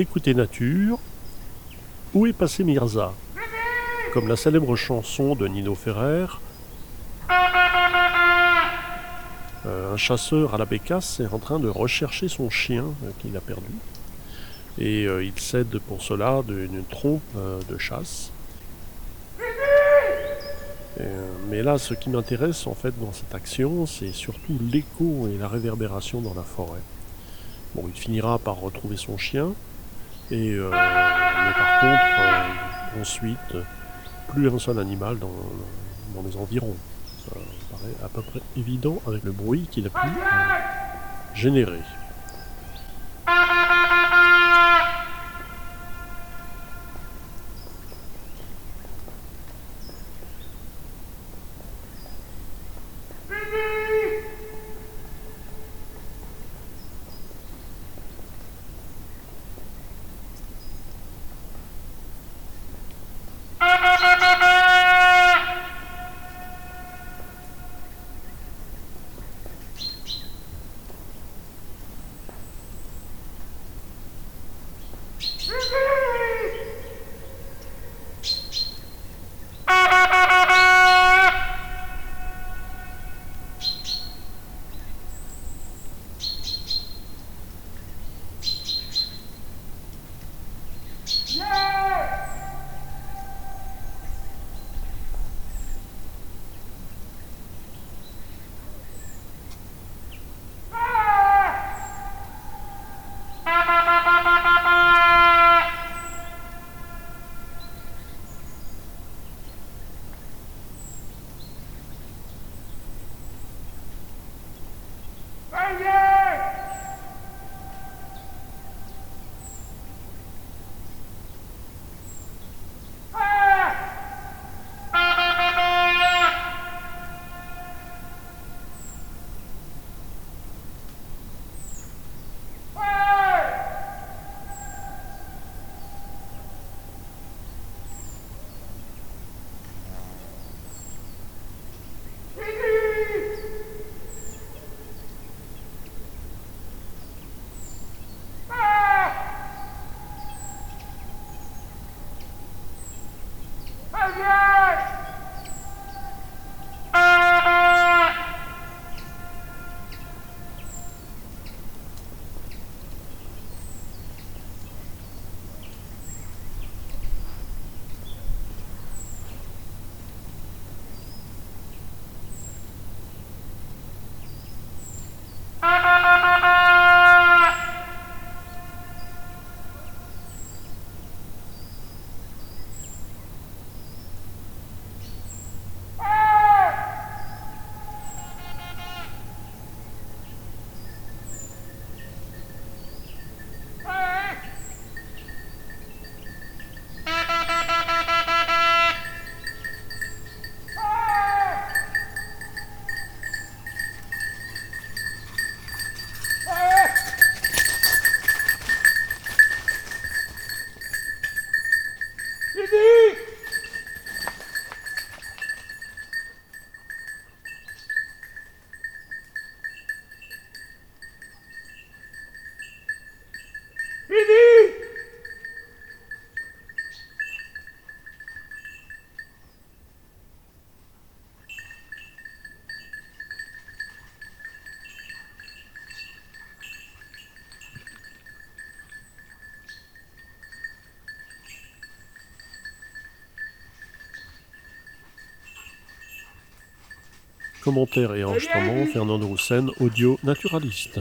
Écoutez Nature, où est passé Mirza? Comme la célèbre chanson de Nino Ferrer, euh, un chasseur à la bécasse est en train de rechercher son chien euh, qu'il a perdu. Et euh, il cède pour cela d'une trompe de chasse. mais là, ce qui m'intéresse en fait dans cette action, c'est surtout l'écho et la réverbération dans la forêt. Bon, il finira par retrouver son chien, et mais par contre, ensuite, plus un seul animal dans, dans les environs. Ça paraît à peu près évident avec le bruit qu'il a pu euh, générer. Commentaires et enregistrements, Fernando Roussen, audio naturaliste.